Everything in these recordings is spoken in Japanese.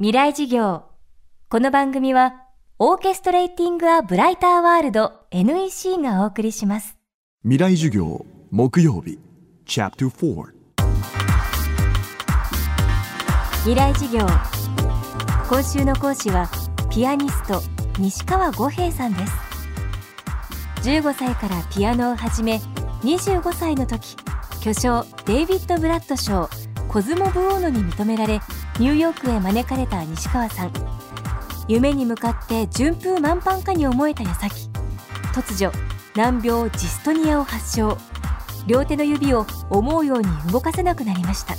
未来事業。この番組はオーケストレーティング・ア・ブライター・ワールド NEC がお送りします。未来授業木曜日チャプター未来事業。今週の講師はピアニスト西川五平さんです。15歳からピアノを始め25歳の時巨匠デイビッド・ブラッド賞コズモ・ブオーノに認められニューヨークへ招かれた西川さん。夢に向かって順風満帆かに思えた矢先。突如難病ジストニアを発症。両手の指を思うように動かせなくなりました。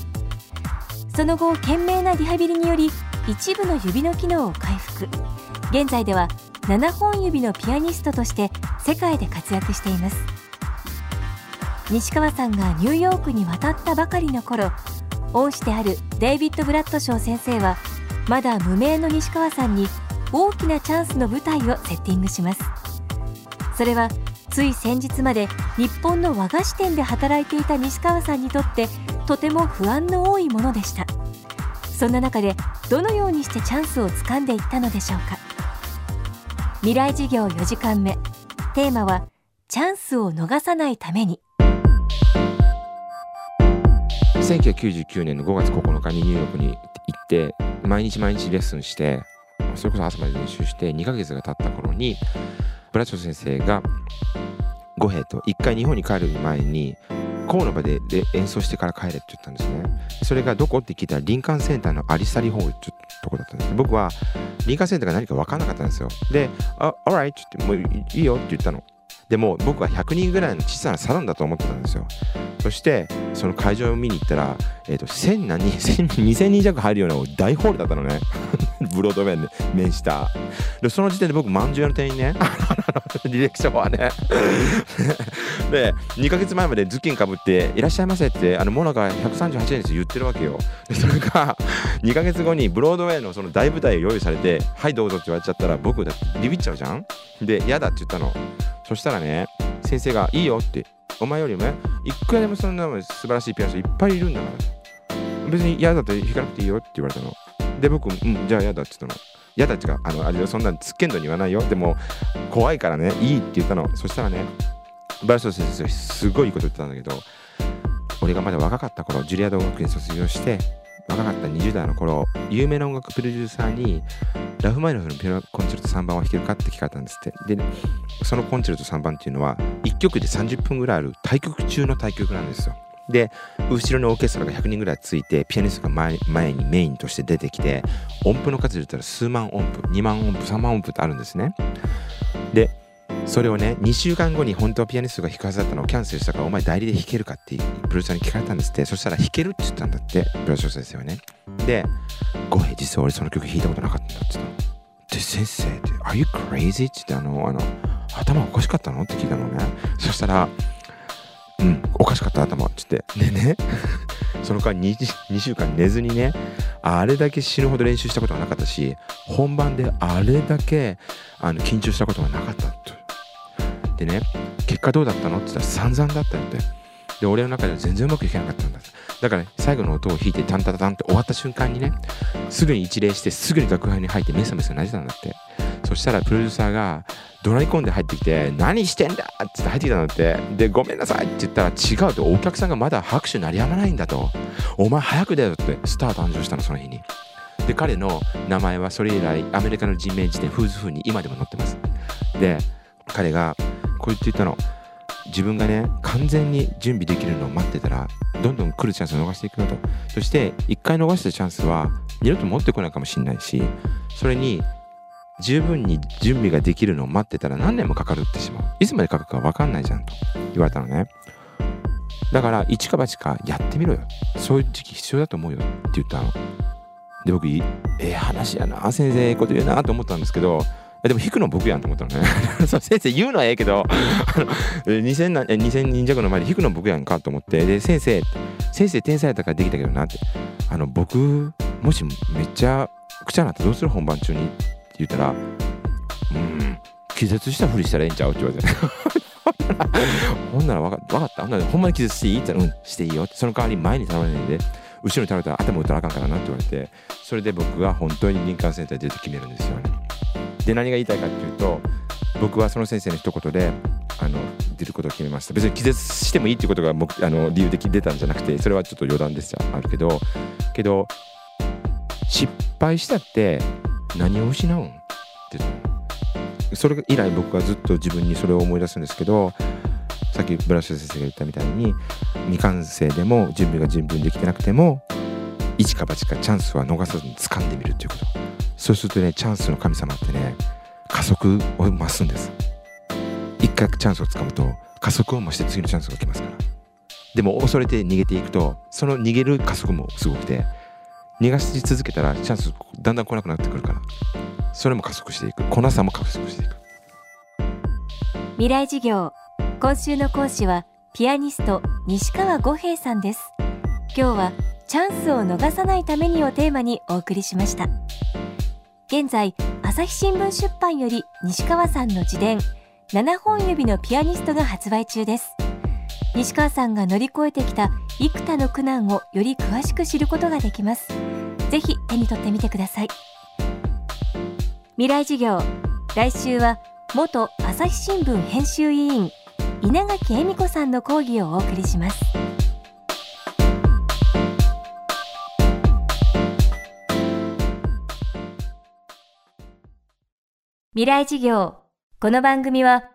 その後懸命なリハビリにより一部の指の機能を回復。現在では7本指のピアニストとして世界で活躍しています。西川さんがニューヨークに渡ったばかりの頃恩師であるデイビッド・ブラッドショー先生はまだ無名の西川さんに大きなチャンスの舞台をセッティングします。それはつい先日まで日本の和菓子店で働いていた西川さんにとってとても不安の多いものでした。そんな中でどのようにしてチャンスをつかんでいったのでしょうか。未来事業4時間目。テーマはチャンスを逃さないために。1999年の5月9日にニューヨークに行って毎日毎日レッスンしてそれこそ朝まで練習して2ヶ月が経った頃にブラッド先生が五平と一回日本に帰る前にコの場で演奏してから帰れって言ったんですね。それがどこって聞いたらリンカーンセンターのアリサリホールってとこだったんです。僕はリンカーンセンターが何か分かんなかったんですよ。で「あ alright」って言って「もういいよ」って言ったの。でも僕は100人ぐらいの小さなサロンだと思ってたんですよ。そしてその会場を見に行ったら、えーと、1000何人2000人弱入るような大ホールだったのね。ブロードウェイに面した。でその時点で僕まんじゅう屋の店員ね。ディレクションはね。で2ヶ月前までズッキンかぶって「いらっしゃいませ」ってあのモナが138円です言ってるわけよ。でそれが2ヶ月後にブロードウェイのその大舞台を用意されて「はいどうぞ」って言われちゃったら僕だってビビっちゃうじゃん？で嫌だって言ったの。そしたらね先生が「いいよ」って「お前よりもねいくらでもそんな素晴らしいピアニストいっぱいいるんだから。別に嫌だって弾かなくていいよ」って言われたの。で僕「うんじゃあ嫌だ」って言ったの嫌だってかあのあれそんなんつっけんどに言わないよ。でも怖いからねいいって言ったの。そしたらねバルソ先生すごいいいこと言ってたんだけど俺がまだ若かった頃ジュリアード音楽院卒業して若かった20代の頃有名な音楽プロデューサーにラフマイノフのピアノコンチェルト3番を弾けるかって聞かれたんですって。でそのコンチェルト3番っていうのは1曲で30分ぐらいある対局中の対局なんですよ。で後ろにオーケストラが100人ぐらいついてピアニストが前にメインとして出てきて音符の数で言ったら数万音符2万音符3万音符ってあるんですね。でそれをね2週間後に本当はピアニストが弾くはずだったのをキャンセルしたからお前代理で弾けるかってプロデューサーに聞かれたんですって。そしたら弾けるって言ったんだってプロデューサー先生はね。で「ごめん実は俺その曲弾いたことなかったんだ」って言ったで先生って「Are you crazy?」って言ってあのあの頭おかしかったの？って聞いたのね。そしたら「うん。おかしかった頭」って言って。でね その間 2, 2週間寝ずにねあれだけ死ぬほど練習したことはなかったし本番であれだけあの緊張したことはなかったとでね結果どうだったのって言ったら散々だったよって。で俺の中では全然うまくいかなかったんだだから、ね、最後の音を弾いてタンタタタンって終わった瞬間にねすぐに一礼してすぐに楽屋に入ってメソメソ泣いてたんだって。そしたらプロデューサーが怒鳴り込んで入ってきて「何してんだ!」っって入ってきたんだってで「ごめんなさい」って言ったら違うとお客さんがまだ拍手鳴りやまないんだと「お前早くだよ」ってスター誕生したのその日に。で彼の名前はそれ以来アメリカの人名辞典フーズフーに今でも載ってます。で彼がこう言って言ったの自分がね完全に準備できるのを待ってたらどんどん来るチャンスを逃していくよと。そして一回逃したチャンスは二度と持ってこないかもしれないしそれに十分に準備ができるのを待ってたら何年もかかるってしまう。いつまでかかるか分かんないじゃんと。言われたのね。だから一か八かやってみろよ。そういう時期必要だと思うよ。って言ったの。で僕ええ話やな。先生ええこと言うなと思ったんですけど。でも弾くの僕やんと思ったのね。そ先生言うのはええけど。2000, 2000人弱の前で弾くの僕やんかと思って。で先生先生天才だからできたけどなって。あの僕もしめっちゃくちゃなってどうする？本番中に。っ言ったらうん気絶したふりしたらええんちゃうって言われて。ほんなら分か分かった？ほんならほんまに気絶していい？って言ったらうんしていいよ。ってその代わり前に倒れないで後ろに倒れたら頭打たらあかんからなって言われてそれで僕は本当に民間センターに出て決めるんですよね。で何が言いたいかっていうと僕はその先生の一言であの出ることを決めました。別に気絶してもいいっていうことがあの理由で出たんじゃなくてそれはちょっと余談ですよ。あるけどけど失敗したって何を失うん？ってそれ以来僕はずっと自分にそれを思い出すんですけどさっきブラッシュ先生が言ったみたいに未完成でも準備が十分できてなくても一か八かチャンスは逃さずに掴んでみるっていうこと。そうするとねチャンスの神様ってね加速を増すんです。一回チャンスをつかむと加速を増して次のチャンスが来ますから。でも恐れて逃げていくとその逃げる加速もすごくて逃がし続けたらチャンスだんだん来なくなってくるから。それも加速していく。粉さも加速していく。未来事業。今週の講師はピアニスト西川五平さんです。今日はチャンスを逃さないためにをテーマにお送りしました。現在朝日新聞出版より西川さんの自伝7本指のピアニストが発売中です。西川さんが乗り越えてきた幾多の苦難をより詳しく知ることができます。ぜひ手に取ってみてください。未来事業来週は元朝日新聞編集委員稲垣恵美子さんの講義をお送りします。未来事業この番組は